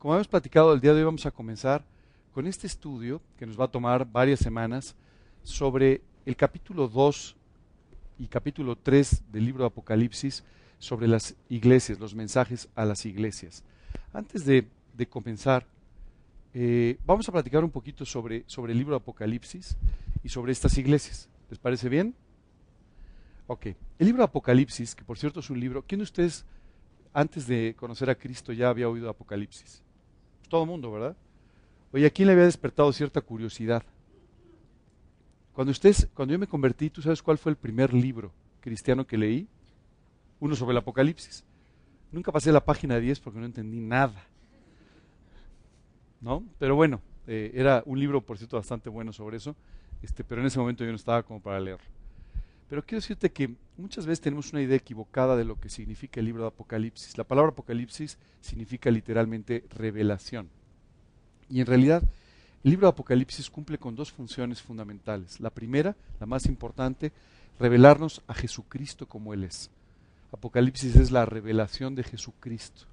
como hemos platicado el día de hoy, vamos a comenzar con este estudio que nos va a tomar varias semanas sobre el capítulo 2 y capítulo 3 del libro de Apocalipsis sobre las iglesias, los mensajes a las iglesias. Antes de, comenzar, eh, vamos a platicar un poquito sobre, sobre el libro de Apocalipsis y sobre estas iglesias. ¿Les parece bien? Ok. El libro de Apocalipsis, que por cierto es un libro, ¿quién de ustedes antes de conocer a Cristo ya había oído Apocalipsis? Todo el mundo, ¿verdad? Oye, ¿a quién le había despertado cierta curiosidad? Cuando, ustedes, cuando yo me convertí, ¿tú sabes cuál fue el primer libro cristiano que leí? Uno sobre el Apocalipsis. Nunca pasé la página 10 porque no entendí nada. ¿No? Pero bueno, eh, era un libro, por cierto, bastante bueno sobre eso, este, pero en ese momento yo no estaba como para leerlo. Pero quiero decirte que muchas veces tenemos una idea equivocada de lo que significa el libro de Apocalipsis. La palabra Apocalipsis significa literalmente revelación. Y en realidad, el libro de Apocalipsis cumple con dos funciones fundamentales. La primera, la más importante, revelarnos a Jesucristo como Él es. Apocalipsis es la revelación de Jesucristo.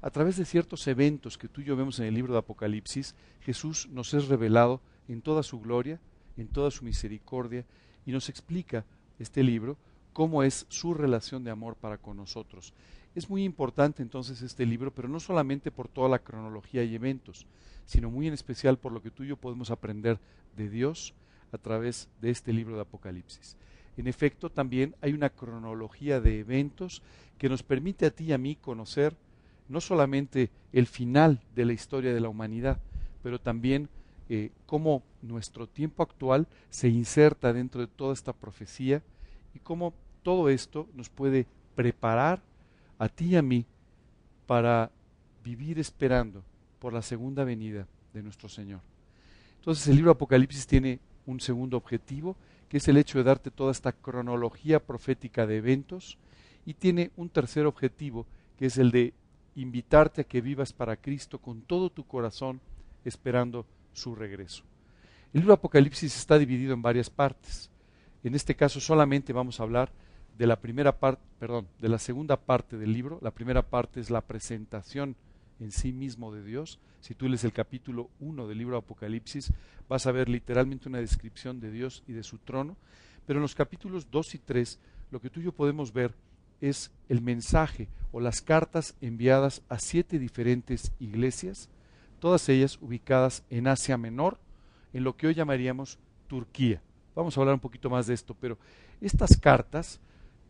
A través de ciertos eventos que tú y yo vemos en el libro de Apocalipsis, Jesús nos es revelado en toda su gloria, en toda su misericordia, y nos explica este libro, cómo es su relación de amor para con nosotros. Es muy importante entonces este libro, pero no solamente por toda la cronología y eventos, sino muy en especial por lo que tú y yo podemos aprender de Dios a través de este libro de Apocalipsis. En efecto, también hay una cronología de eventos que nos permite a ti y a mí conocer no solamente el final de la historia de la humanidad, pero también eh, cómo nuestro tiempo actual se inserta dentro de toda esta profecía y cómo todo esto nos puede preparar a ti y a mí para vivir esperando por la segunda venida de nuestro Señor. Entonces el libro Apocalipsis tiene un segundo objetivo, que es el hecho de darte toda esta cronología profética de eventos, y tiene un tercer objetivo, que es el de invitarte a que vivas para Cristo con todo tu corazón, esperando su regreso. El libro Apocalipsis está dividido en varias partes. En este caso solamente vamos a hablar de la primera parte, perdón, de la segunda parte del libro. La primera parte es la presentación en sí mismo de Dios. Si tú lees el capítulo 1 del libro Apocalipsis, vas a ver literalmente una descripción de Dios y de su trono. Pero en los capítulos 2 y 3, lo que tú y yo podemos ver es el mensaje o las cartas enviadas a siete diferentes iglesias todas ellas ubicadas en Asia Menor, en lo que hoy llamaríamos Turquía. Vamos a hablar un poquito más de esto, pero estas cartas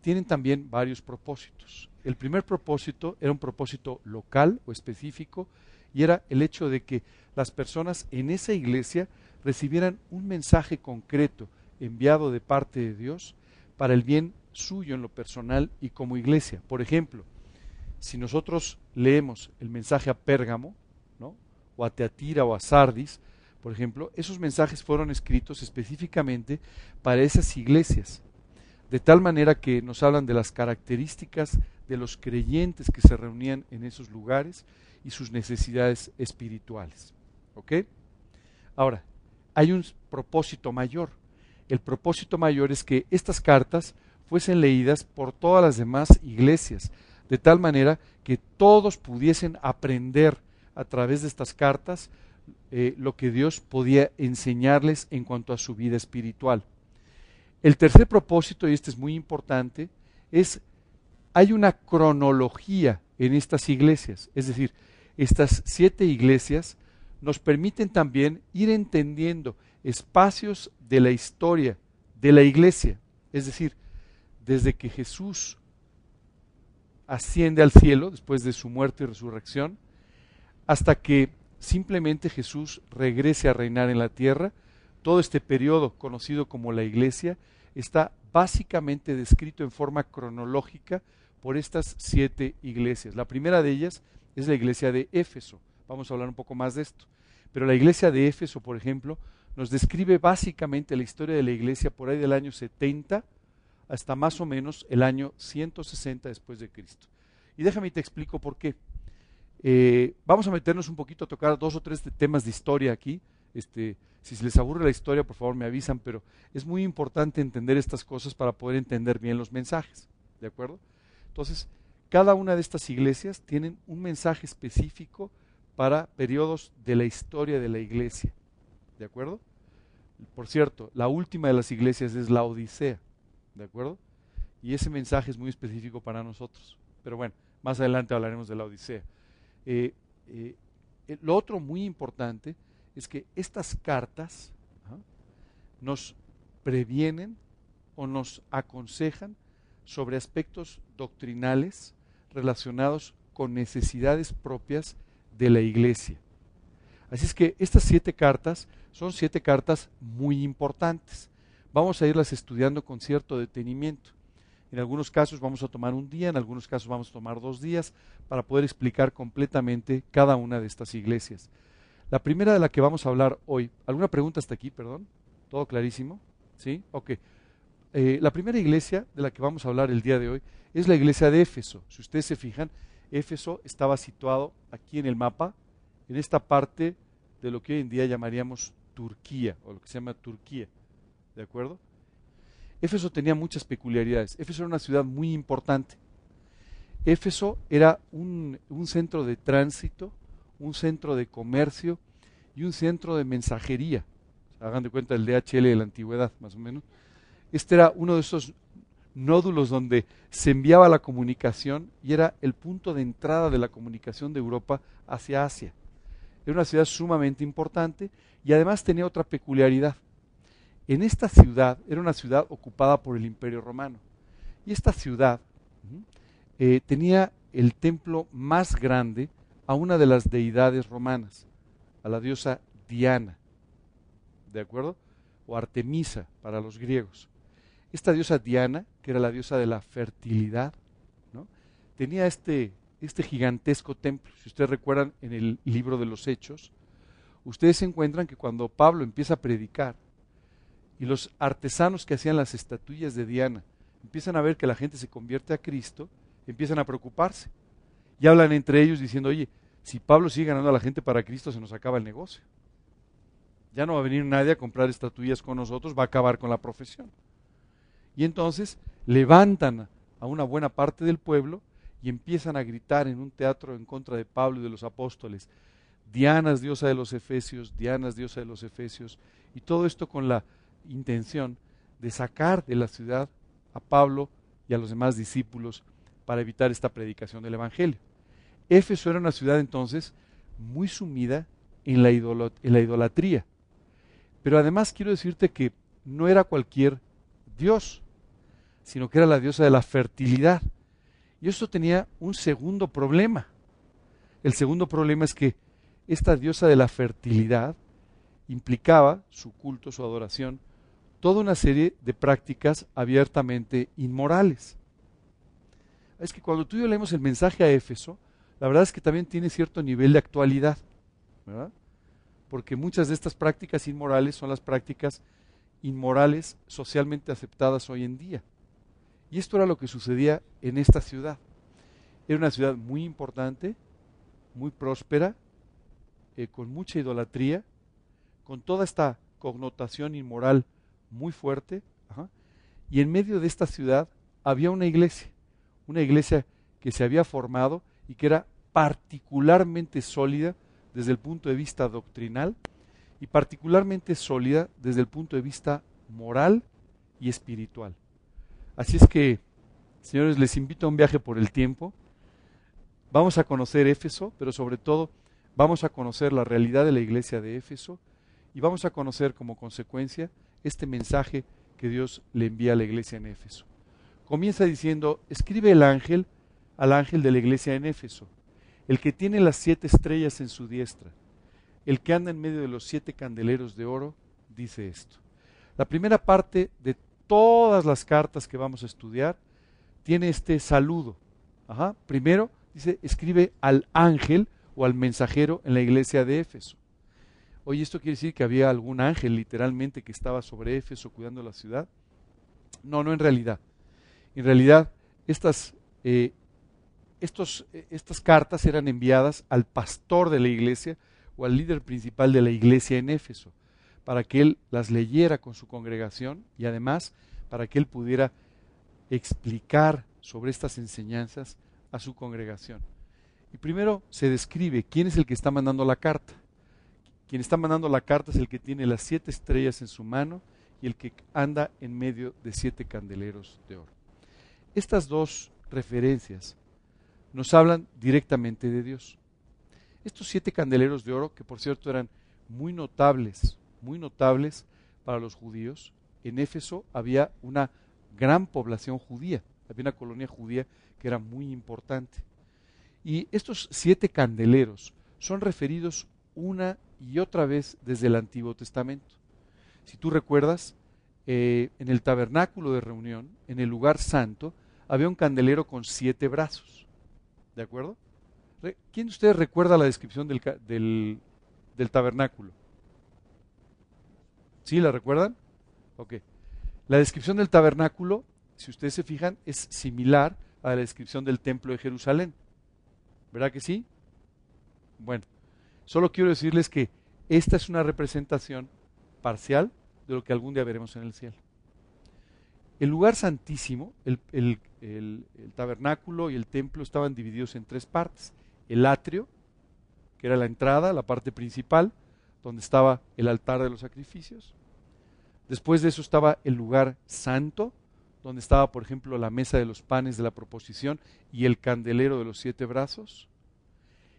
tienen también varios propósitos. El primer propósito era un propósito local o específico y era el hecho de que las personas en esa iglesia recibieran un mensaje concreto enviado de parte de Dios para el bien suyo en lo personal y como iglesia. Por ejemplo, si nosotros leemos el mensaje a Pérgamo, o a Teatira o a Sardis, por ejemplo, esos mensajes fueron escritos específicamente para esas iglesias, de tal manera que nos hablan de las características de los creyentes que se reunían en esos lugares y sus necesidades espirituales. ¿Ok? Ahora, hay un propósito mayor. El propósito mayor es que estas cartas fuesen leídas por todas las demás iglesias, de tal manera que todos pudiesen aprender a través de estas cartas eh, lo que Dios podía enseñarles en cuanto a su vida espiritual. El tercer propósito, y este es muy importante, es hay una cronología en estas iglesias, es decir, estas siete iglesias nos permiten también ir entendiendo espacios de la historia de la iglesia, es decir, desde que Jesús asciende al cielo después de su muerte y resurrección, hasta que simplemente Jesús regrese a reinar en la tierra. Todo este periodo conocido como la iglesia está básicamente descrito en forma cronológica por estas siete iglesias. La primera de ellas es la iglesia de Éfeso. Vamos a hablar un poco más de esto. Pero la iglesia de Éfeso, por ejemplo, nos describe básicamente la historia de la iglesia por ahí del año 70 hasta más o menos el año 160 después de Cristo. Y déjame te explico por qué. Eh, vamos a meternos un poquito a tocar dos o tres temas de historia aquí. Este, si se les aburre la historia, por favor me avisan, pero es muy importante entender estas cosas para poder entender bien los mensajes. ¿De acuerdo? Entonces, cada una de estas iglesias tienen un mensaje específico para periodos de la historia de la iglesia. ¿De acuerdo? Por cierto, la última de las iglesias es la Odisea. ¿De acuerdo? Y ese mensaje es muy específico para nosotros. Pero bueno, más adelante hablaremos de la Odisea. Eh, eh, lo otro muy importante es que estas cartas nos previenen o nos aconsejan sobre aspectos doctrinales relacionados con necesidades propias de la iglesia. Así es que estas siete cartas son siete cartas muy importantes. Vamos a irlas estudiando con cierto detenimiento. En algunos casos vamos a tomar un día, en algunos casos vamos a tomar dos días para poder explicar completamente cada una de estas iglesias. La primera de la que vamos a hablar hoy, ¿alguna pregunta hasta aquí, perdón? ¿Todo clarísimo? ¿Sí? Ok. Eh, la primera iglesia de la que vamos a hablar el día de hoy es la iglesia de Éfeso. Si ustedes se fijan, Éfeso estaba situado aquí en el mapa, en esta parte de lo que hoy en día llamaríamos Turquía, o lo que se llama Turquía. ¿De acuerdo? Éfeso tenía muchas peculiaridades. Éfeso era una ciudad muy importante. Éfeso era un, un centro de tránsito, un centro de comercio y un centro de mensajería. Hagan de cuenta el DHL de la antigüedad, más o menos. Este era uno de esos nódulos donde se enviaba la comunicación y era el punto de entrada de la comunicación de Europa hacia Asia. Era una ciudad sumamente importante y además tenía otra peculiaridad. En esta ciudad, era una ciudad ocupada por el Imperio Romano, y esta ciudad eh, tenía el templo más grande a una de las deidades romanas, a la diosa Diana, ¿de acuerdo? O Artemisa para los griegos. Esta diosa Diana, que era la diosa de la fertilidad, ¿no? tenía este, este gigantesco templo. Si ustedes recuerdan en el libro de los Hechos, ustedes encuentran que cuando Pablo empieza a predicar y los artesanos que hacían las estatuillas de Diana empiezan a ver que la gente se convierte a Cristo, empiezan a preocuparse. Y hablan entre ellos diciendo, oye, si Pablo sigue ganando a la gente para Cristo, se nos acaba el negocio. Ya no va a venir nadie a comprar estatuillas con nosotros, va a acabar con la profesión. Y entonces levantan a una buena parte del pueblo y empiezan a gritar en un teatro en contra de Pablo y de los apóstoles. Diana es diosa de los Efesios, Diana es diosa de los Efesios. Y todo esto con la intención de sacar de la ciudad a Pablo y a los demás discípulos para evitar esta predicación del Evangelio. Éfeso era una ciudad entonces muy sumida en la, en la idolatría. Pero además quiero decirte que no era cualquier dios, sino que era la diosa de la fertilidad. Y esto tenía un segundo problema. El segundo problema es que esta diosa de la fertilidad implicaba su culto, su adoración, toda una serie de prácticas abiertamente inmorales. Es que cuando tú y yo leemos el mensaje a Éfeso, la verdad es que también tiene cierto nivel de actualidad, ¿verdad? Porque muchas de estas prácticas inmorales son las prácticas inmorales socialmente aceptadas hoy en día. Y esto era lo que sucedía en esta ciudad. Era una ciudad muy importante, muy próspera, eh, con mucha idolatría, con toda esta connotación inmoral muy fuerte. Y en medio de esta ciudad había una iglesia, una iglesia que se había formado y que era particularmente sólida desde el punto de vista doctrinal y particularmente sólida desde el punto de vista moral y espiritual. Así es que, señores, les invito a un viaje por el tiempo. Vamos a conocer Éfeso, pero sobre todo vamos a conocer la realidad de la iglesia de Éfeso y vamos a conocer como consecuencia este mensaje que Dios le envía a la iglesia en Éfeso. Comienza diciendo, escribe el ángel al ángel de la iglesia en Éfeso, el que tiene las siete estrellas en su diestra, el que anda en medio de los siete candeleros de oro, dice esto. La primera parte de todas las cartas que vamos a estudiar tiene este saludo. Primero dice, escribe al ángel o al mensajero en la iglesia de Éfeso. Oye, ¿esto quiere decir que había algún ángel literalmente que estaba sobre Éfeso cuidando la ciudad? No, no en realidad. En realidad, estas, eh, estos, eh, estas cartas eran enviadas al pastor de la iglesia o al líder principal de la iglesia en Éfeso, para que él las leyera con su congregación y además para que él pudiera explicar sobre estas enseñanzas a su congregación. Y primero se describe quién es el que está mandando la carta. Quien está mandando la carta es el que tiene las siete estrellas en su mano y el que anda en medio de siete candeleros de oro. Estas dos referencias nos hablan directamente de Dios. Estos siete candeleros de oro, que por cierto eran muy notables, muy notables para los judíos, en Éfeso había una gran población judía, había una colonia judía que era muy importante. Y estos siete candeleros son referidos una y otra vez desde el Antiguo Testamento. Si tú recuerdas, eh, en el tabernáculo de reunión, en el lugar santo, había un candelero con siete brazos. ¿De acuerdo? ¿Quién de ustedes recuerda la descripción del, del, del tabernáculo? ¿Sí la recuerdan? Ok. La descripción del tabernáculo, si ustedes se fijan, es similar a la descripción del templo de Jerusalén. ¿Verdad que sí? Bueno, solo quiero decirles que esta es una representación parcial de lo que algún día veremos en el cielo. El lugar santísimo, el, tabernáculo y el templo estaban divididos en tres partes. El atrio, que era la entrada, la parte principal, donde estaba el altar de los sacrificios. Después de eso estaba el lugar santo, donde estaba, por ejemplo, la mesa de los panes de la proposición y el candelero de los siete brazos.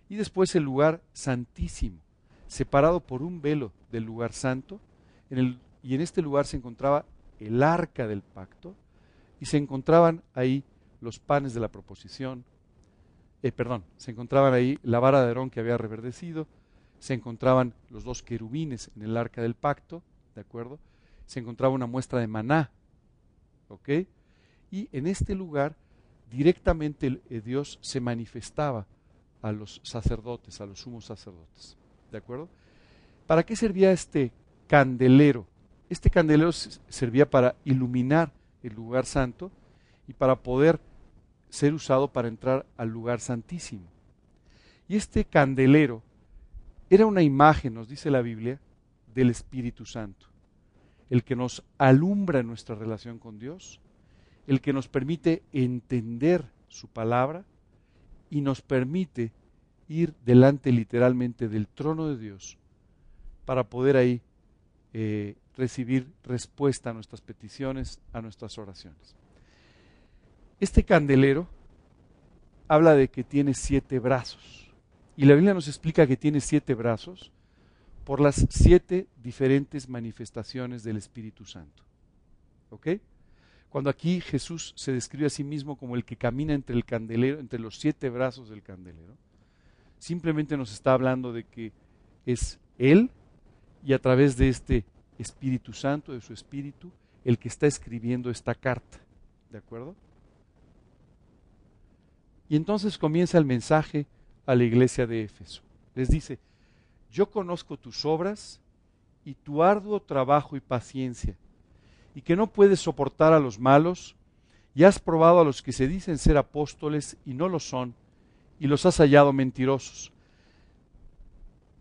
Y después el lugar santísimo, separado por un velo del lugar santo, y en este lugar se encontraba el arca del pacto, y se encontraban ahí los panes de la proposición, eh, perdón, se encontraban ahí la vara de Aarón que había reverdecido, se encontraban los dos querubines en el arca del pacto, ¿de acuerdo? Se encontraba una muestra de maná ¿Ok? Y en este lugar directamente eh, Dios se manifestaba a los sacerdotes, a los sumos sacerdotes. ¿De acuerdo? ¿Para qué servía este candelero? Este candelero servía para iluminar el lugar santo y para poder ser usado para entrar al lugar santísimo. Y este candelero era una imagen, nos dice la Biblia, del Espíritu Santo el que nos alumbra nuestra relación con Dios, el que nos permite entender su palabra y nos permite ir delante literalmente del trono de Dios para poder ahí eh, recibir respuesta a nuestras peticiones, a nuestras oraciones. Este candelero habla de que tiene siete brazos y la Biblia nos explica que tiene siete brazos por las siete diferentes manifestaciones del Espíritu Santo. ¿Ok? Cuando aquí Jesús se describe a sí mismo como el que camina entre el candelero, entre los siete brazos del candelero, simplemente nos está hablando de que es Él y a través de este Espíritu Santo, de su Espíritu, el que está escribiendo esta carta. ¿De acuerdo? Y entonces comienza el mensaje a la iglesia de Éfeso. Les dice, yo conozco tus obras y tu arduo trabajo y paciencia, y que no puedes soportar a los malos, y has probado a los que se dicen ser apóstoles y no lo son, y los has hallado mentirosos.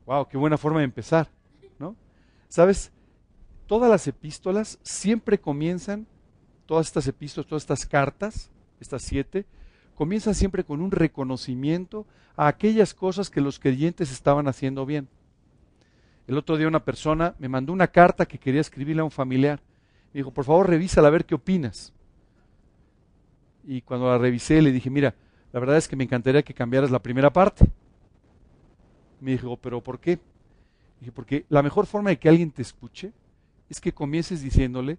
Wow, qué buena forma de empezar, ¿no? Sabes, todas las epístolas siempre comienzan, todas estas epístolas, todas estas cartas, estas siete, comienzan siempre con un reconocimiento a aquellas cosas que los creyentes estaban haciendo bien. El otro día una persona me mandó una carta que quería escribirle a un familiar. Me dijo, por favor, revísala a ver qué opinas. Y cuando la revisé le dije, mira, la verdad es que me encantaría que cambiaras la primera parte. Me dijo, pero ¿por qué? Dije, porque la mejor forma de que alguien te escuche es que comiences diciéndole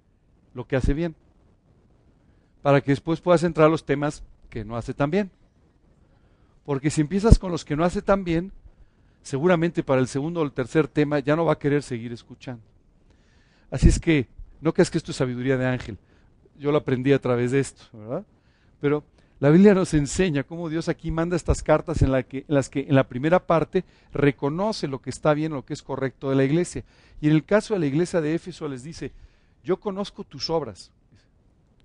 lo que hace bien, para que después puedas entrar a los temas que no hace tan bien. Porque si empiezas con los que no hace tan bien, seguramente para el segundo o el tercer tema ya no va a querer seguir escuchando. Así es que no creas que esto es sabiduría de ángel. Yo lo aprendí a través de esto, ¿verdad? Pero la Biblia nos enseña cómo Dios aquí manda estas cartas en, que, en, las que en la primera parte reconoce lo que está bien, lo que es correcto de la iglesia. Y en el caso de la iglesia de Éfeso les dice, yo conozco tus obras,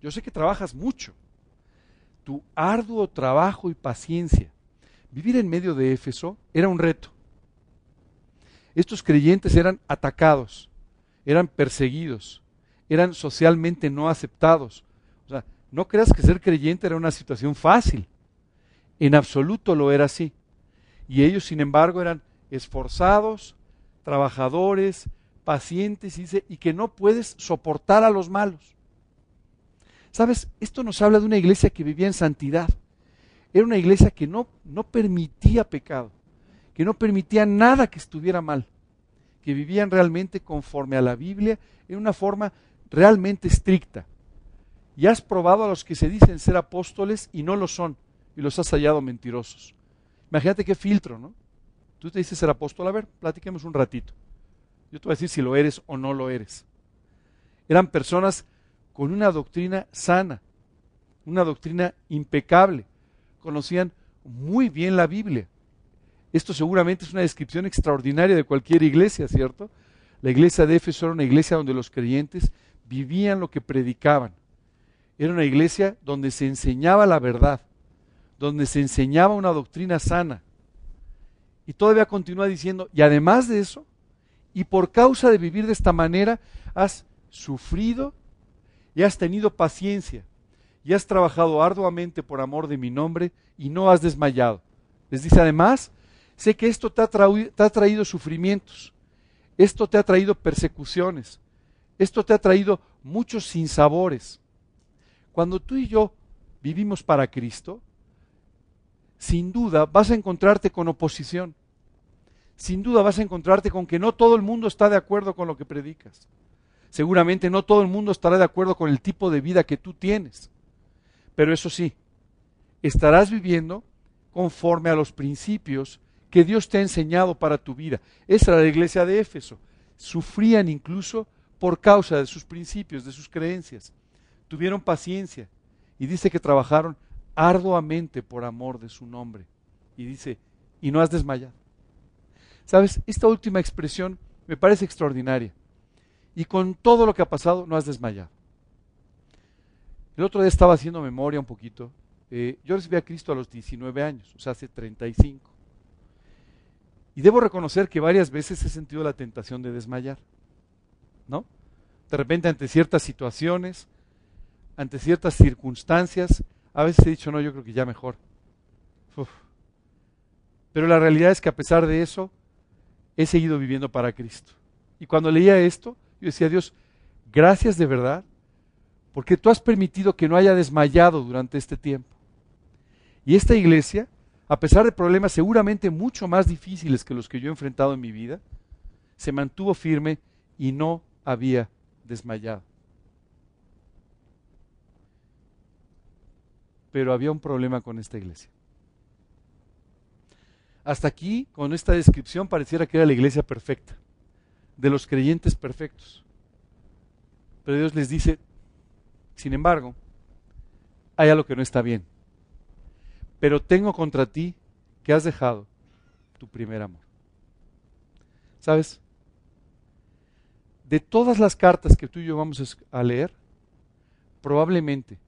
yo sé que trabajas mucho, tu arduo trabajo y paciencia. Vivir en medio de Éfeso era un reto estos creyentes eran atacados, eran perseguidos, eran socialmente no aceptados. O sea, no creas que ser creyente era una situación fácil. En absoluto lo era así. Y ellos, sin embargo, eran esforzados, trabajadores, pacientes, y, y que no puedes soportar a los malos. Sabes, esto nos habla de una iglesia que vivía en santidad. Era una iglesia que no, no permitía pecado, que no permitía nada que estuviera mal, que vivían realmente conforme a la Biblia en una forma realmente estricta. Y has probado a los que se dicen ser apóstoles y no lo son, y los has hallado mentirosos. Imagínate qué filtro, ¿no? Tú te dices ser apóstol, a ver, platiquemos un ratito. Yo te voy a decir si lo eres o no lo eres. Eran personas con una doctrina sana, una doctrina impecable. Conocían muy bien la Biblia. Esto seguramente es una descripción extraordinaria de cualquier iglesia, ¿cierto? La iglesia de Éfeso era una iglesia donde los creyentes vivían lo que predicaban. Era una iglesia donde se enseñaba la verdad, donde se enseñaba una doctrina sana. Y todavía continúa diciendo, y además de eso, y por causa de vivir de esta manera, has sufrido y has tenido paciencia y has trabajado arduamente por amor de mi nombre y no has desmayado. Les dice además, sé que esto te ha, te ha traído sufrimientos, esto te ha traído persecuciones, esto te ha traído muchos sinsabores. Cuando tú y yo vivimos para Cristo, sin duda vas a encontrarte con oposición. Sin duda vas a encontrarte con que no todo el mundo está de acuerdo con lo que predicas. Seguramente no todo el mundo estará de acuerdo con el tipo de vida que tú tienes. Pero eso sí, estarás viviendo conforme a los principios que Dios te ha enseñado para tu vida. Esa era la iglesia de Éfeso. Sufrían incluso por causa de sus principios, de sus creencias. Tuvieron paciencia y dice que trabajaron arduamente por amor de su nombre. Y dice, y no has desmayado. Sabes, esta última expresión me parece extraordinaria. Y con todo lo que ha pasado, no has desmayado. El otro día estaba haciendo memoria un poquito. Eh, yo recibí a Cristo a los 19 años, o sea, hace 35. Y debo reconocer que varias veces he sentido la tentación de desmayar. ¿No? De repente ante ciertas situaciones, ante ciertas circunstancias, a veces he dicho, no, yo creo que ya mejor. Pero la realidad es que a pesar de eso, he seguido viviendo para Cristo. Y cuando leía esto, yo decía, Dios, gracias de verdad, porque tú has permitido que no haya desmayado durante este tiempo. Y esta iglesia, a pesar de problemas seguramente mucho más difíciles que los que yo he enfrentado en mi vida, se mantuvo firme y no había desmayado. Pero había un problema con esta iglesia. Hasta aquí, con esta descripción, pareciera que era la iglesia perfecta, de los creyentes perfectos. Pero Dios les dice, sin embargo, hay algo que no está bien. Pero tengo contra ti que has dejado tu primer amor. ¿Sabes? De todas las cartas que tú y yo vamos a leer, probablemente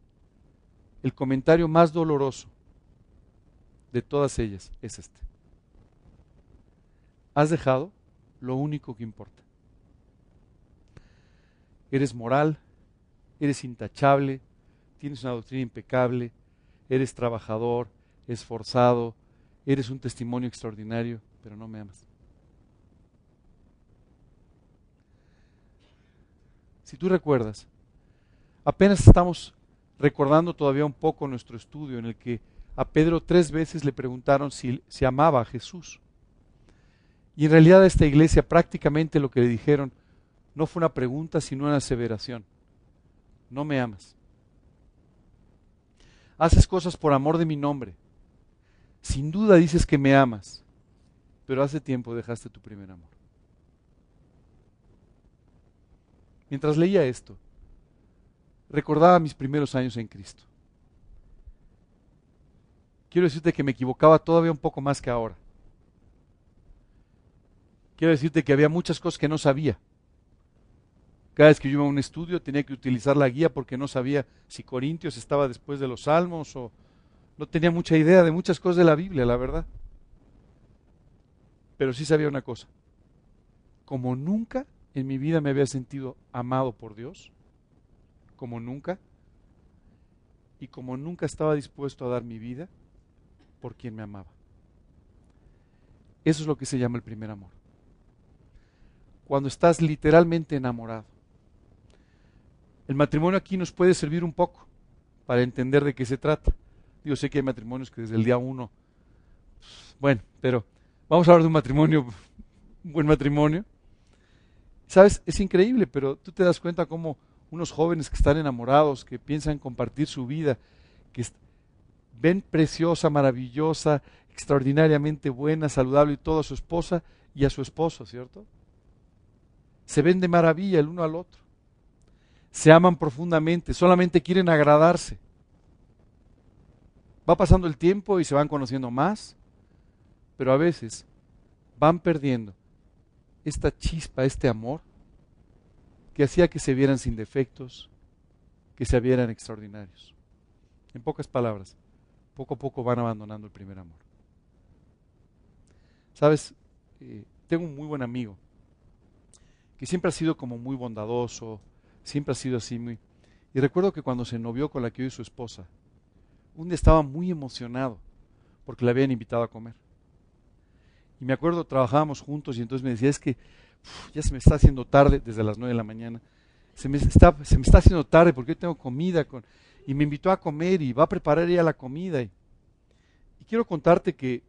el comentario más doloroso de todas ellas es este has dejado lo único que importa. Eres moral, eres intachable, tienes una doctrina impecable, eres trabajador, esforzado, eres un testimonio extraordinario, pero no me amas. Si tú recuerdas, apenas estamos recordando todavía un poco nuestro estudio en el que a Pedro tres veces le preguntaron si, si amaba a Jesús. Y en realidad a esta iglesia prácticamente lo que le dijeron no fue una pregunta, sino una aseveración. No me amas. Haces cosas por amor de mi nombre. Sin duda dices que me amas, pero hace tiempo dejaste tu primer amor. Mientras leía esto, recordaba mis primeros años en Cristo. Quiero decirte que me equivocaba todavía un poco más que ahora. Quiero decirte que había muchas cosas que no sabía. Cada vez que yo iba a un estudio tenía que utilizar la guía porque no sabía si Corintios estaba después de los Salmos o no tenía mucha idea de muchas cosas de la Biblia, la verdad. Pero sí sabía una cosa. Como nunca en mi vida me había sentido amado por Dios, como nunca, y como nunca estaba dispuesto a dar mi vida por quien me amaba. Eso es lo que se llama el primer amor. Cuando estás literalmente enamorado. El matrimonio aquí nos puede servir un poco para entender de qué se trata. Yo sé que hay matrimonios que desde el día uno, bueno, pero vamos a hablar de un matrimonio, un buen matrimonio. Sabes, es increíble, pero tú te das cuenta cómo unos jóvenes que están enamorados, que piensan compartir su vida, que ven preciosa, maravillosa, extraordinariamente buena, saludable y todo a su esposa y a su esposo, ¿cierto? Se ven de maravilla el uno al otro. Se aman profundamente, solamente quieren agradarse. Va pasando el tiempo y se van conociendo más, pero a veces van perdiendo esta chispa, este amor que hacía que se vieran sin defectos, que se vieran extraordinarios. En pocas palabras, poco a poco van abandonando el primer amor. Sabes, eh, tengo un muy buen amigo que siempre ha sido como muy bondadoso, siempre ha sido así muy... Y recuerdo que cuando se novió con la que hoy su esposa, un día estaba muy emocionado porque le habían invitado a comer. Y me acuerdo, trabajábamos juntos y entonces me decía, es que ya se me está haciendo tarde desde las 9 de la mañana. Se me está, se me está haciendo tarde porque yo tengo comida. Y me invitó a comer y va a preparar ella la comida. Y, quiero contarte que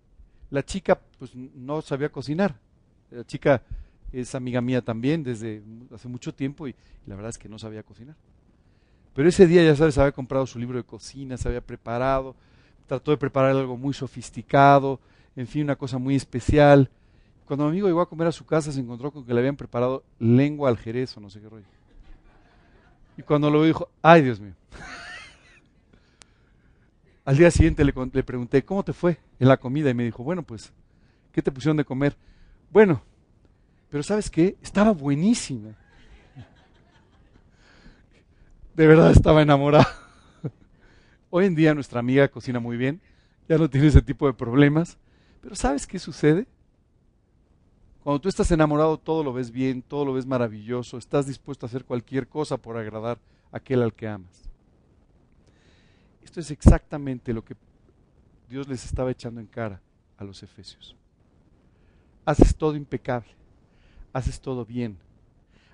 la chica pues no sabía cocinar. La chica es amiga mía también desde hace mucho tiempo y, la verdad es que no sabía cocinar. Pero ese día, ya sabes, había comprado su libro de cocina, se había preparado, trató de preparar algo muy sofisticado, en fin, una cosa muy especial. Cuando mi amigo llegó a comer a su casa, se encontró con que le habían preparado lengua al jerez o no sé qué rollo. Y cuando lo dijo, ay Dios mío. Al día siguiente le, le, pregunté, ¿cómo te fue en la comida? Y me dijo, bueno, pues, ¿qué te pusieron de comer? Bueno, pero ¿sabes qué? Estaba buenísima. De verdad estaba enamorada. Hoy en día nuestra amiga cocina muy bien, ya no tiene ese tipo de problemas. Pero ¿sabes qué sucede? Cuando tú estás enamorado, todo lo ves bien, todo lo ves maravilloso, estás dispuesto a hacer cualquier cosa por agradar a aquel al que amas. Esto es exactamente lo que Dios les estaba echando en cara a los efesios. Haces todo impecable, haces todo bien,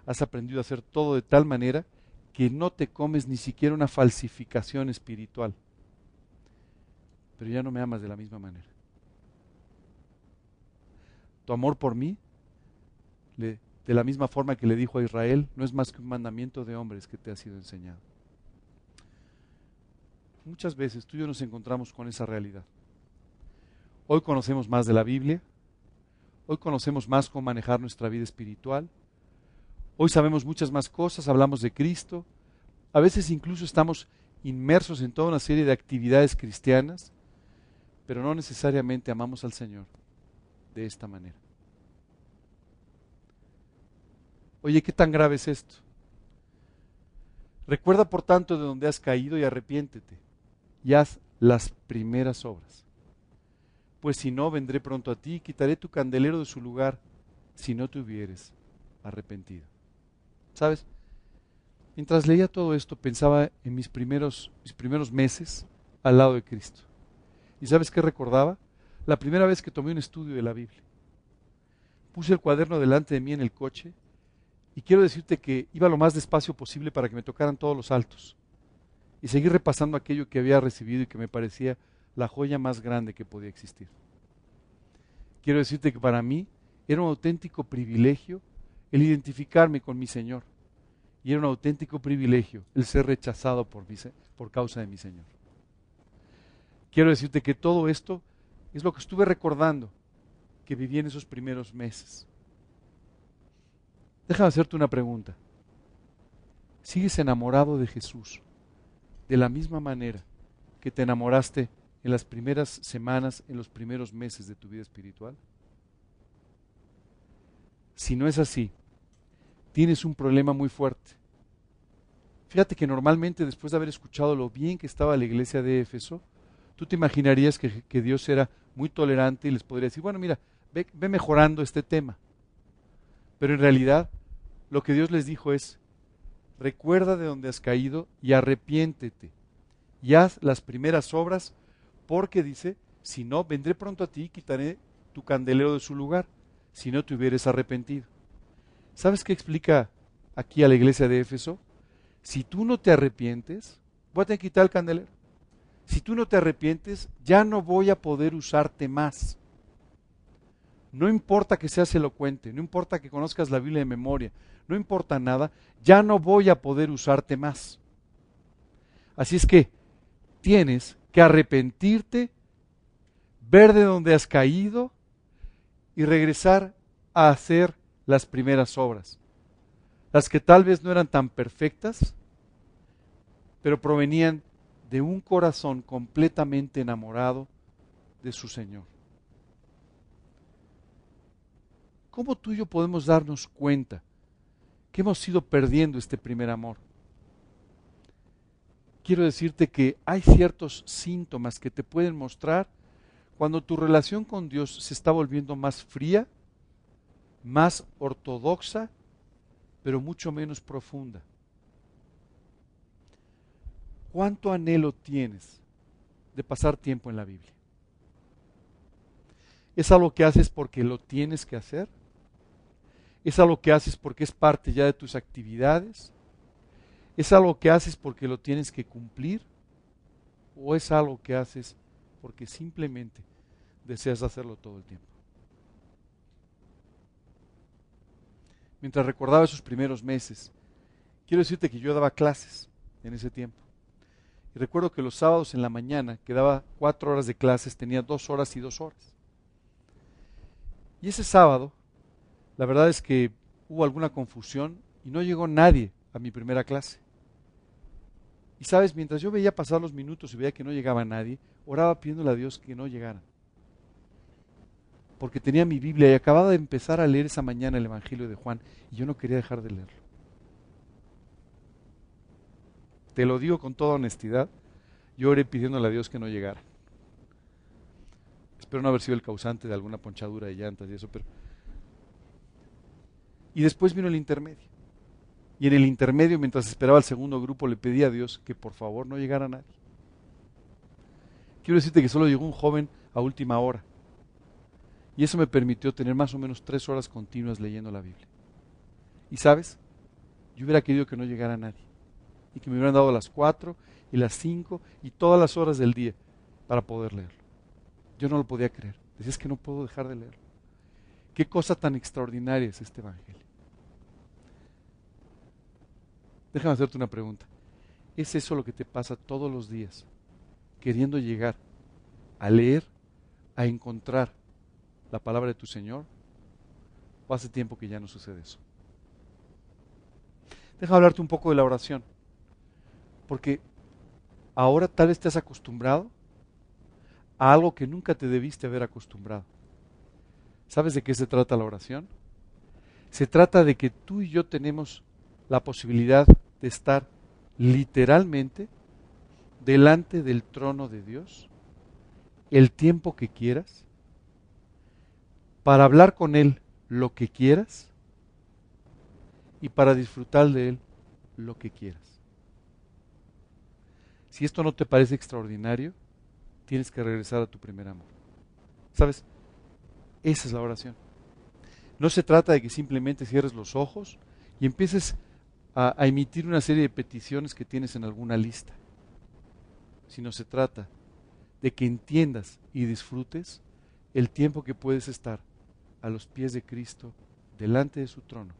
has aprendido a hacer todo de tal manera que no te comes ni siquiera una falsificación espiritual. Pero ya no me amas de la misma manera. Tu amor por mí de la misma forma que le dijo a Israel, no es más que un mandamiento de hombres que te ha sido enseñado. Muchas veces tú y yo nos encontramos con esa realidad. Hoy conocemos más de la Biblia, hoy conocemos más cómo manejar nuestra vida espiritual, hoy sabemos muchas más cosas, hablamos de Cristo, a veces incluso estamos inmersos en toda una serie de actividades cristianas, pero no necesariamente amamos al Señor de esta manera. Oye, ¿qué tan grave es esto? Recuerda por tanto de donde has caído y arrepiéntete y haz las primeras obras. Pues si no, vendré pronto a ti y quitaré tu candelero de su lugar si no te hubieres arrepentido. ¿Sabes? Mientras leía todo esto, pensaba en mis primeros, mis primeros meses al lado de Cristo. ¿Y sabes qué recordaba? La primera vez que tomé un estudio de la Biblia. Puse el cuaderno delante de mí en el coche y quiero decirte que iba lo más despacio posible para que me tocaran todos los altos. Y seguir repasando aquello que había recibido y que me parecía la joya más grande que podía existir. Quiero decirte que para mí era un auténtico privilegio el identificarme con mi Señor. Y era un auténtico privilegio el ser rechazado por, por causa de mi Señor. Quiero decirte que todo esto es lo que estuve recordando que viví en esos primeros meses. Déjame hacerte una pregunta. ¿Sigues enamorado de Jesús de la misma manera que te enamoraste en las primeras semanas, en los primeros meses de tu vida espiritual? Si no es así, tienes un problema muy fuerte. Fíjate que normalmente después de haber escuchado lo bien que estaba la iglesia de Éfeso, tú te imaginarías que, Dios era muy tolerante y les podría decir, bueno, mira, ve mejorando este tema. Pero en realidad lo que Dios les dijo es, recuerda de donde has caído y arrepiéntete y haz las primeras obras porque dice, si no, vendré pronto a ti y quitaré tu candelero de su lugar si no te hubieras arrepentido. ¿Sabes qué explica aquí a la iglesia de Éfeso? Si tú no te arrepientes, voy a tener que quitar el candelero. Si tú no te arrepientes, ya no voy a poder usarte más. No importa que seas elocuente, no importa que conozcas la Biblia de memoria, no importa nada, ya no voy a poder usarte más. Así es que tienes que arrepentirte, ver de dónde has caído y regresar a hacer las primeras obras. Las que tal vez no eran tan perfectas, pero provenían de un corazón completamente enamorado de su Señor. ¿Cómo tú y yo podemos darnos cuenta que hemos ido perdiendo este primer amor? Quiero decirte que hay ciertos síntomas que te pueden mostrar cuando tu relación con Dios se está volviendo más fría, más ortodoxa, pero mucho menos profunda. ¿Cuánto anhelo tienes de pasar tiempo en la Biblia? ¿Es algo que haces porque lo tienes que hacer? ¿Es algo que haces porque es parte ya de tus actividades? ¿Es algo que haces porque lo tienes que cumplir? ¿O es algo que haces porque simplemente deseas hacerlo todo el tiempo? Mientras recordaba esos primeros meses, quiero decirte que yo daba clases en ese tiempo. Y recuerdo que los sábados en la mañana, que daba cuatro horas de clases, tenía dos horas y dos horas. Y ese sábado, la verdad es que hubo alguna confusión y no llegó nadie a mi primera clase. Y sabes, mientras yo veía pasar los minutos y veía que no llegaba nadie, oraba pidiéndole a Dios que no llegara. Porque tenía mi Biblia y acababa de empezar a leer esa mañana el Evangelio de Juan y yo no quería dejar de leerlo. Te lo digo con toda honestidad, yo oré pidiéndole a Dios que no llegara. Espero no haber sido el causante de alguna ponchadura de llantas y eso, pero... Y después vino el intermedio. Y en el intermedio, mientras esperaba el segundo grupo, le pedí a Dios que por favor no llegara nadie. Quiero decirte que solo llegó un joven a última hora. Y eso me permitió tener más o menos tres horas continuas leyendo la Biblia. Y sabes, yo hubiera querido que no llegara nadie y que me hubieran dado las cuatro y las cinco y todas las horas del día para poder leerlo. Yo no lo podía creer. Decía, que no puedo dejar de leerlo. Qué cosa tan extraordinaria es este Evangelio. Déjame hacerte una pregunta. ¿Es eso lo que te pasa todos los días? Queriendo llegar a leer, a encontrar la palabra de tu Señor? ¿O hace tiempo que ya no sucede eso? Déjame hablarte un poco de la oración. Porque ahora tal vez te has acostumbrado a algo que nunca te debiste haber acostumbrado. ¿Sabes de qué se trata la oración? Se trata de que tú y yo tenemos la posibilidad de estar literalmente delante del trono de Dios el tiempo que quieras para hablar con Él lo que quieras y para disfrutar de Él lo que quieras. Si esto no te parece extraordinario, tienes que regresar a tu primer amor. ¿Sabes? Esa es la oración. No se trata de que simplemente cierres los ojos y empieces a, emitir una serie de peticiones que tienes en alguna lista, sino se trata de que entiendas y disfrutes el tiempo que puedes estar a los pies de Cristo, delante de su trono,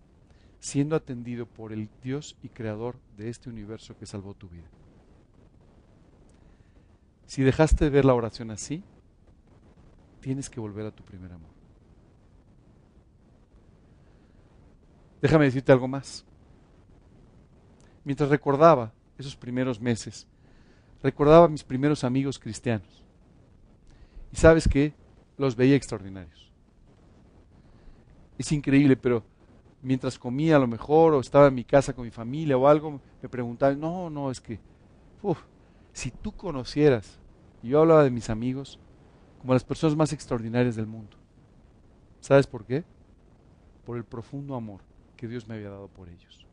siendo atendido por el Dios y Creador de este universo que salvó tu vida. Si dejaste de ver la oración así, tienes que volver a tu primer amor. Déjame decirte algo más. Mientras recordaba esos primeros meses, recordaba a mis primeros amigos cristianos. Y sabes que los veía extraordinarios. Es increíble, pero mientras comía a lo mejor o estaba en mi casa con mi familia o algo, me preguntaban, no, no, es que, uf, si tú conocieras, yo hablaba de mis amigos como las personas más extraordinarias del mundo. ¿Sabes por qué? Por el profundo amor que Dios me había dado por ellos.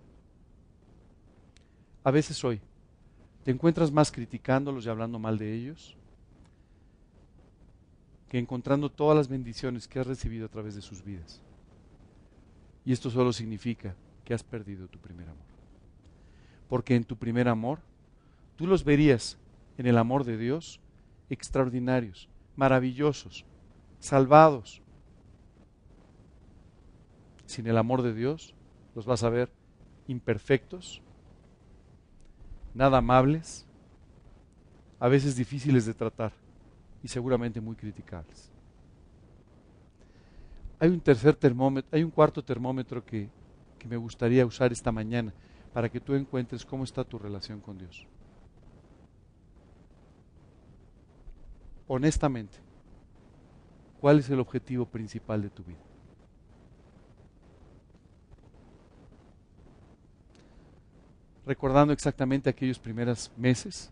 A veces hoy, ¿te encuentras más criticándolos y hablando mal de ellos? que encontrando todas las bendiciones que has recibido a través de sus vidas. Y esto solo significa que has perdido tu primer amor. Porque en tu primer amor, tú los verías en el amor de Dios extraordinarios, maravillosos, salvados. Sin el amor de Dios, los vas a ver imperfectos, nada amables, a veces difíciles de tratar y seguramente muy criticables. Hay un tercer termómetro, hay un cuarto termómetro que, que me gustaría usar esta mañana para que tú encuentres cómo está tu relación con Dios. Honestamente, ¿cuál es el objetivo principal de tu vida? recordando exactamente aquellos primeros meses.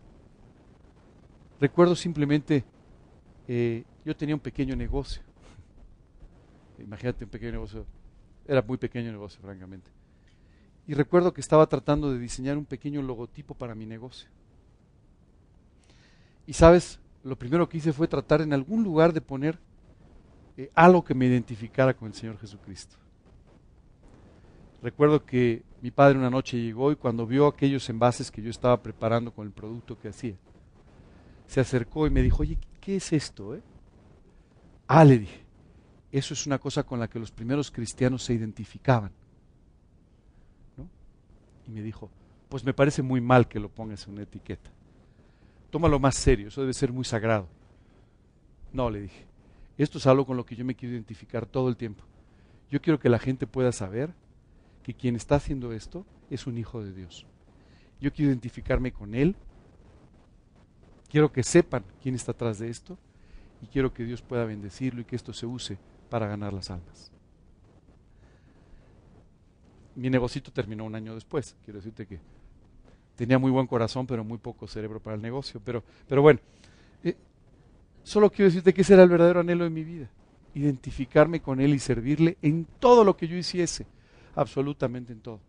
Recuerdo simplemente, eh, yo tenía un pequeño negocio. Imagínate un pequeño negocio. Era muy pequeño negocio, francamente. Y recuerdo que estaba tratando de diseñar un pequeño logotipo para mi negocio. Y sabes, lo primero que hice fue tratar en algún lugar de poner eh, algo que me identificara con el Señor Jesucristo. Recuerdo que mi padre una noche llegó y cuando vio aquellos envases que yo estaba preparando con el producto que hacía, se acercó y me dijo, oye, ¿qué es esto? Eh? Ah, le dije, eso es una cosa con la que los primeros cristianos se identificaban. Y me dijo, pues me parece muy mal que lo pongas en una etiqueta. Tómalo más serio, eso debe ser muy sagrado. No, le dije, esto es algo con lo que yo me quiero identificar todo el tiempo. Yo quiero que la gente pueda saber que quien está haciendo esto es un hijo de Dios. Yo quiero identificarme con Él, quiero que sepan quién está atrás de esto y quiero que Dios pueda bendecirlo y que esto se use para ganar las almas. Mi negocito terminó un año después, quiero decirte que tenía muy buen corazón, pero muy poco cerebro para el negocio. Pero, pero bueno, eh, solo quiero decirte que ese era el verdadero anhelo de mi vida, identificarme con Él y servirle en todo lo que yo hiciese absolutamente en todo.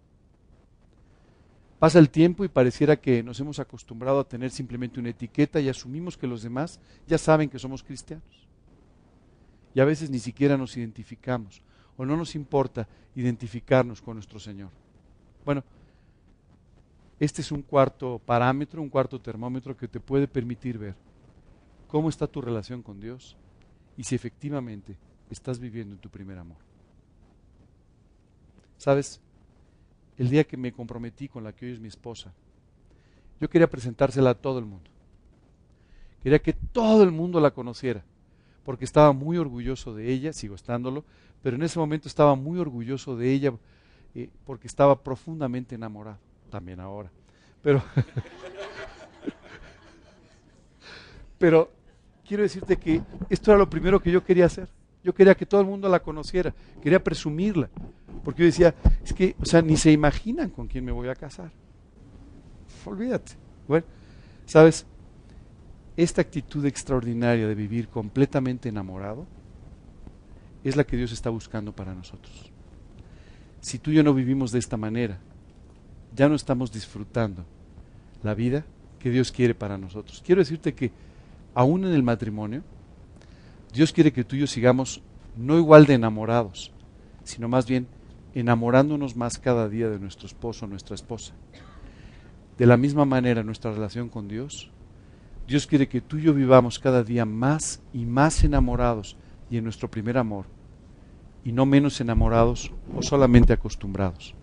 Pasa el tiempo y pareciera que nos hemos acostumbrado a tener simplemente una etiqueta y asumimos que los demás ya saben que somos cristianos. Y a veces ni siquiera nos identificamos o no nos importa identificarnos con nuestro Señor. Bueno, este es un cuarto parámetro, un cuarto termómetro que te puede permitir ver cómo está tu relación con Dios y si efectivamente estás viviendo en tu primer amor. ¿Sabes? El día que me comprometí con la que hoy es mi esposa, yo quería presentársela a todo el mundo. Quería que todo el mundo la conociera, porque estaba muy orgulloso de ella, sigo estándolo, pero en ese momento estaba muy orgulloso de ella eh, porque estaba profundamente enamorado, también ahora. Pero, pero quiero decirte que esto era lo primero que yo quería hacer. Yo quería que todo el mundo la conociera, quería presumirla, porque yo decía, es que, o sea, ni se imaginan con quién me voy a casar. Olvídate. Bueno, ¿sabes? Esta actitud extraordinaria de vivir completamente enamorado es la que Dios está buscando para nosotros. Si tú y yo no vivimos de esta manera, ya no estamos disfrutando la vida que Dios quiere para nosotros. Quiero decirte que aún en el matrimonio, Dios quiere que tú y yo sigamos no igual de enamorados, sino más bien enamorándonos más cada día de nuestro esposo o nuestra esposa. De la misma manera, nuestra relación con Dios, Dios quiere que tú y yo vivamos cada día más y más enamorados y en nuestro primer amor, y no menos enamorados o solamente acostumbrados.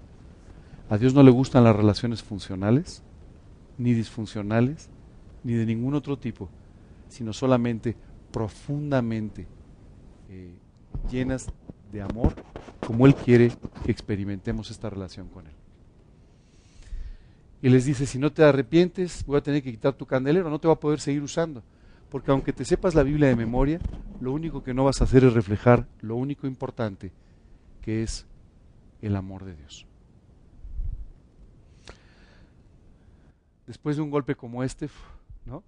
A Dios no le gustan las relaciones funcionales, ni disfuncionales, ni de ningún otro tipo, sino solamente profundamente eh, llenas de amor, como Él quiere que experimentemos esta relación con Él. Y les dice, si no te arrepientes, voy a tener que quitar tu candelero, no te va a poder seguir usando. Porque aunque te sepas la Biblia de memoria, lo único que no vas a hacer es reflejar lo único importante, que es el amor de Dios. Después de un golpe como este, ¿no?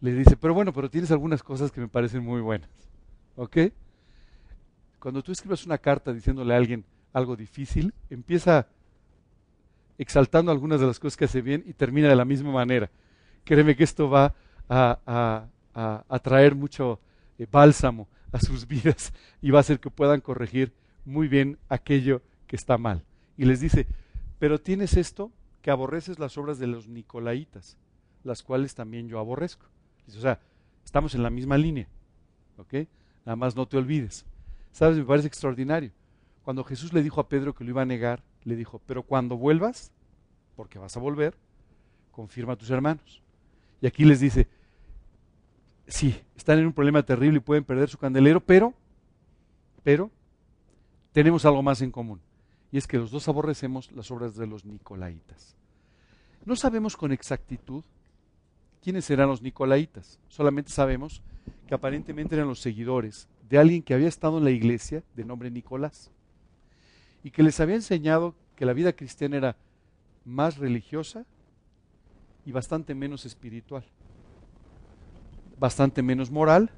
Le dice, pero bueno, pero tienes algunas cosas que me parecen muy buenas. ¿Ok? Cuando tú escribas una carta diciéndole a alguien algo difícil, empieza exaltando algunas de las cosas que hace bien y termina de la misma manera. Créeme que esto va a, a, traer mucho eh, bálsamo a sus vidas y va a hacer que puedan corregir muy bien aquello que está mal. Y les dice, pero tienes esto que aborreces las obras de los nicolaitas, las cuales también yo aborrezco. O sea, estamos en la misma línea, ¿ok? Nada más no te olvides. ¿Sabes? Me parece extraordinario. Cuando Jesús le dijo a Pedro que lo iba a negar, le dijo, pero cuando vuelvas, porque vas a volver, confirma a tus hermanos. Y aquí les dice, sí, están en un problema terrible y pueden perder su candelero, pero, pero, tenemos algo más en común. Y es que los dos aborrecemos las obras de los nicolaitas. No sabemos con exactitud quiénes eran los nicolaitas. Solamente sabemos que aparentemente eran los seguidores de alguien que había estado en la iglesia de nombre Nicolás y que les había enseñado que la vida cristiana era más religiosa y bastante menos espiritual, bastante menos moral,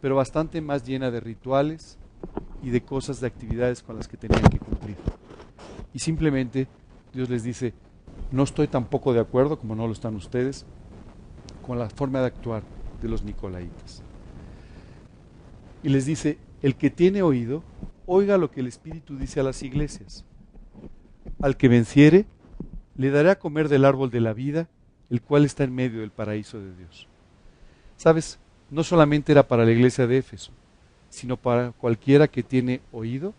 pero bastante más llena de rituales y de cosas, de actividades con las que tenían que cumplir. Y simplemente Dios les dice, no estoy tampoco de acuerdo, como no lo están ustedes, con la forma de actuar de los nicolaitas. Y les dice, el que tiene oído, oiga lo que el Espíritu dice a las iglesias. Al que venciere, le daré a comer del árbol de la vida, el cual está en medio del paraíso de Dios. Sabes, no solamente era para la iglesia de Éfeso, sino para cualquiera que tiene oído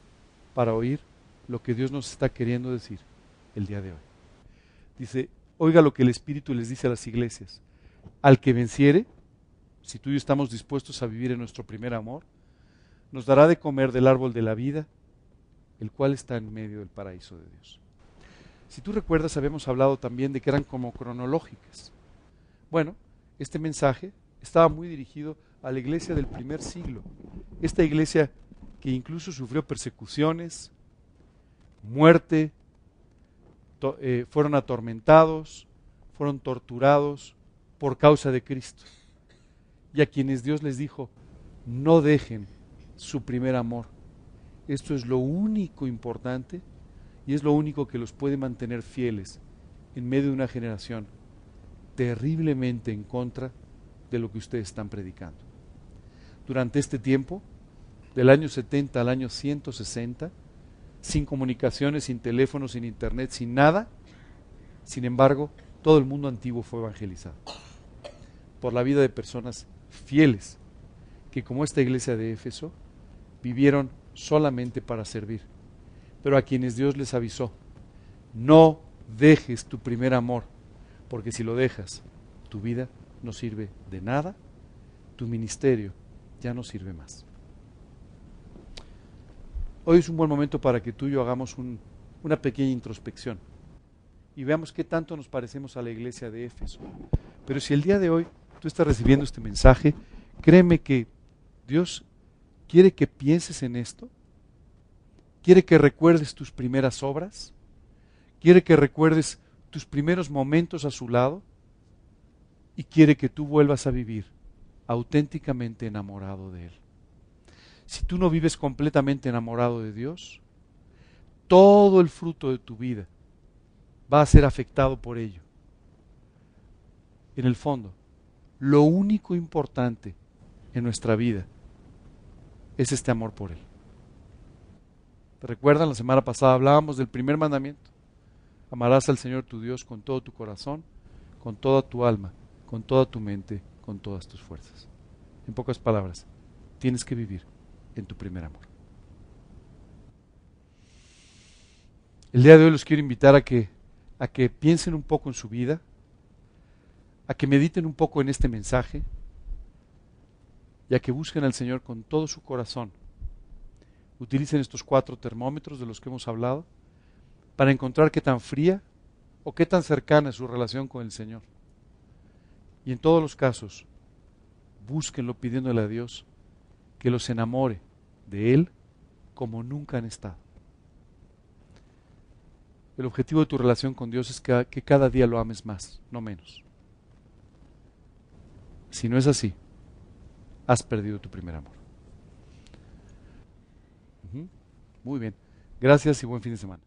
para oír lo que Dios nos está queriendo decir el día de hoy. Dice, oiga lo que el Espíritu les dice a las iglesias. Al que venciere, si tú y yo estamos dispuestos a vivir en nuestro primer amor, nos dará de comer del árbol de la vida, el cual está en medio del paraíso de Dios. Si tú recuerdas, habíamos hablado también de que eran como cronológicas. Bueno, este mensaje estaba muy dirigido a la iglesia del primer siglo. Esta iglesia que incluso sufrió persecuciones, muerte, eh, fueron atormentados, fueron torturados por causa de Cristo. Y a quienes Dios les dijo, no dejen su primer amor. Esto es lo único importante y es lo único que los puede mantener fieles en medio de una generación terriblemente en contra de lo que ustedes están predicando. Durante este tiempo, del año 70 al año 160, sin comunicaciones, sin teléfonos, sin internet, sin nada, sin embargo, todo el mundo antiguo fue evangelizado por la vida de personas fieles que como esta iglesia de Éfeso vivieron solamente para servir, pero a quienes Dios les avisó, no dejes tu primer amor, porque si lo dejas, tu vida no sirve de nada, tu ministerio ya no sirve más. Hoy es un buen momento para que tú y yo hagamos una pequeña introspección y veamos qué tanto nos parecemos a la iglesia de Éfeso. Pero si el día de hoy tú estás recibiendo este mensaje, créeme que Dios quiere que pienses en esto, quiere que recuerdes tus primeras obras, quiere que recuerdes tus primeros momentos a su lado y quiere que tú vuelvas a vivir auténticamente enamorado de Él. Si tú no vives completamente enamorado de Dios, todo el fruto de tu vida va a ser afectado por ello. En el fondo, lo único importante en nuestra vida es este amor por Él. ¿Te recuerdan? La semana pasada hablábamos del primer mandamiento. Amarás al Señor tu Dios con todo tu corazón, con toda tu alma, con toda tu mente, con todas tus fuerzas. En pocas palabras, tienes que vivir en tu primer amor. El día de hoy los quiero invitar a que, a que piensen un poco en su vida, a que mediten un poco en este mensaje y a que busquen al Señor con todo su corazón. Utilicen estos cuatro termómetros de los que hemos hablado para encontrar qué tan fría o qué tan cercana es su relación con el Señor. Y en todos los casos, búsquenlo pidiéndole a Dios que los enamore de Él como nunca han estado. El objetivo de tu relación con Dios es que, que cada día lo ames más, no menos. Si no es así, has perdido tu primer amor. Muy bien. Gracias y buen fin de semana.